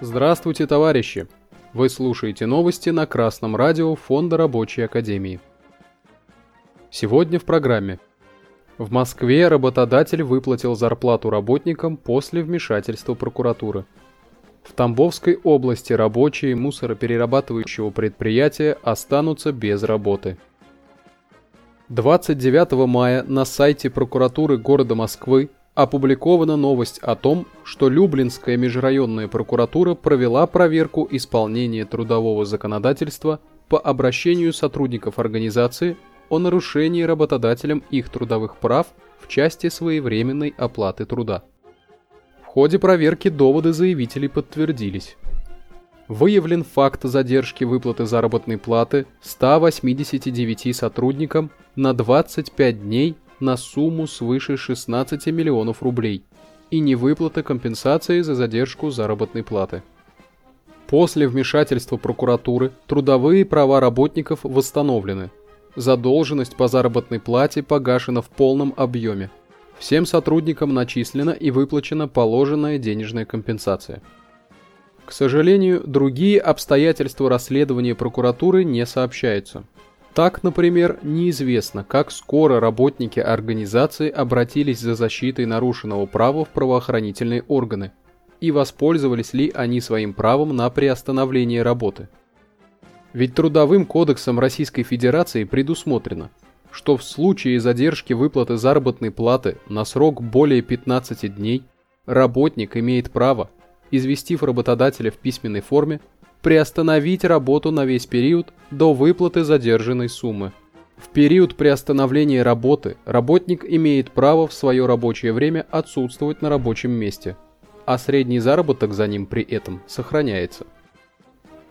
Здравствуйте, товарищи! Вы слушаете новости на Красном радио Фонда Рабочей Академии. Сегодня в программе. В Москве работодатель выплатил зарплату работникам после вмешательства прокуратуры. В Тамбовской области рабочие мусороперерабатывающего предприятия останутся без работы. 29 мая на сайте прокуратуры города Москвы опубликована новость о том, что Люблинская межрайонная прокуратура провела проверку исполнения трудового законодательства по обращению сотрудников организации о нарушении работодателем их трудовых прав в части своевременной оплаты труда. В ходе проверки доводы заявителей подтвердились. Выявлен факт задержки выплаты заработной платы 189 сотрудникам на 25 дней на сумму свыше 16 миллионов рублей и невыплата компенсации за задержку заработной платы. После вмешательства прокуратуры трудовые права работников восстановлены. Задолженность по заработной плате погашена в полном объеме. Всем сотрудникам начислена и выплачена положенная денежная компенсация. К сожалению, другие обстоятельства расследования прокуратуры не сообщаются. Так, например, неизвестно, как скоро работники организации обратились за защитой нарушенного права в правоохранительные органы и воспользовались ли они своим правом на приостановление работы. Ведь Трудовым кодексом Российской Федерации предусмотрено, что в случае задержки выплаты заработной платы на срок более 15 дней работник имеет право, известив работодателя в письменной форме, приостановить работу на весь период до выплаты задержанной суммы. В период приостановления работы работник имеет право в свое рабочее время отсутствовать на рабочем месте, а средний заработок за ним при этом сохраняется.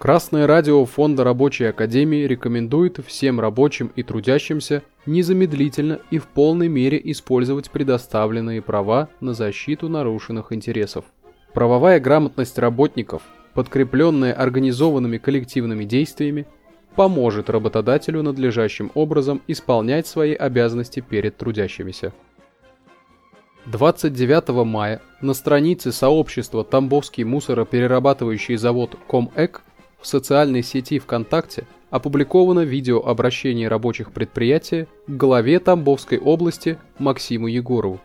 Красное радио Фонда Рабочей Академии рекомендует всем рабочим и трудящимся незамедлительно и в полной мере использовать предоставленные права на защиту нарушенных интересов. Правовая грамотность работников – подкрепленное организованными коллективными действиями, поможет работодателю надлежащим образом исполнять свои обязанности перед трудящимися. 29 мая на странице сообщества Тамбовский мусороперерабатывающий завод Комэк в социальной сети ВКонтакте опубликовано видео обращения рабочих предприятия к главе Тамбовской области Максиму Егорову.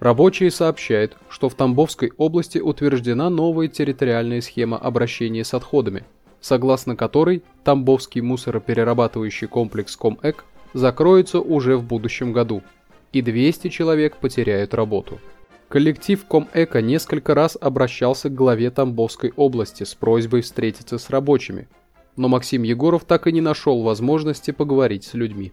Рабочие сообщают, что в Тамбовской области утверждена новая территориальная схема обращения с отходами, согласно которой Тамбовский мусороперерабатывающий комплекс Комэк закроется уже в будущем году, и 200 человек потеряют работу. Коллектив Комэка несколько раз обращался к главе Тамбовской области с просьбой встретиться с рабочими, но Максим Егоров так и не нашел возможности поговорить с людьми.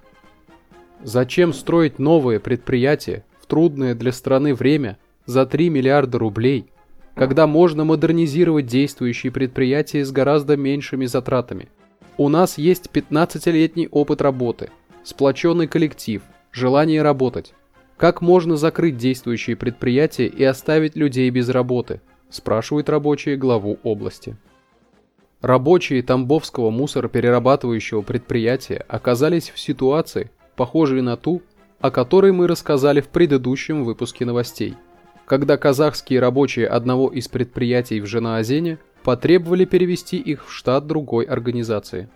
Зачем строить новые предприятия, трудное для страны время за 3 миллиарда рублей, когда можно модернизировать действующие предприятия с гораздо меньшими затратами. У нас есть 15-летний опыт работы, сплоченный коллектив, желание работать. Как можно закрыть действующие предприятия и оставить людей без работы? Спрашивают рабочие главу области. Рабочие Тамбовского мусороперерабатывающего предприятия оказались в ситуации, похожей на ту, о которой мы рассказали в предыдущем выпуске новостей, когда казахские рабочие одного из предприятий в Женаозене потребовали перевести их в штат другой организации.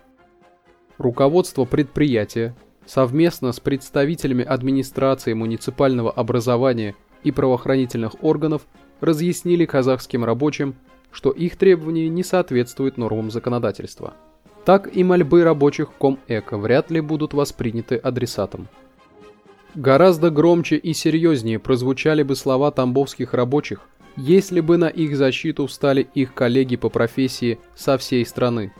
Руководство предприятия совместно с представителями администрации муниципального образования и правоохранительных органов разъяснили казахским рабочим, что их требования не соответствуют нормам законодательства. Так и мольбы рабочих Комэко вряд ли будут восприняты адресатом. Гораздо громче и серьезнее прозвучали бы слова тамбовских рабочих, если бы на их защиту встали их коллеги по профессии со всей страны,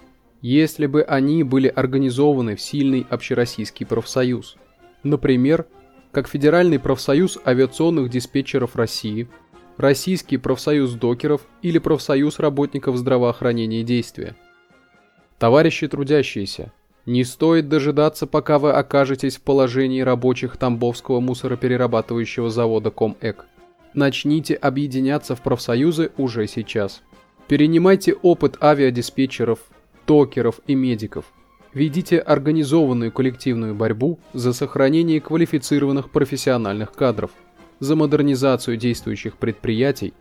если бы они были организованы в сильный общероссийский профсоюз. Например, как Федеральный профсоюз авиационных диспетчеров России, Российский профсоюз докеров или профсоюз работников здравоохранения и действия. Товарищи трудящиеся, не стоит дожидаться, пока вы окажетесь в положении рабочих Тамбовского мусороперерабатывающего завода Комэк. Начните объединяться в профсоюзы уже сейчас. Перенимайте опыт авиадиспетчеров, токеров и медиков. Ведите организованную коллективную борьбу за сохранение квалифицированных профессиональных кадров. за модернизацию действующих предприятий,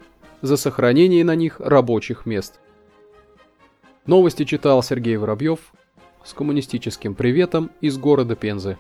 за сохранение на них рабочих мест. Новости читал Сергей Воробьев с коммунистическим приветом из города Пензы.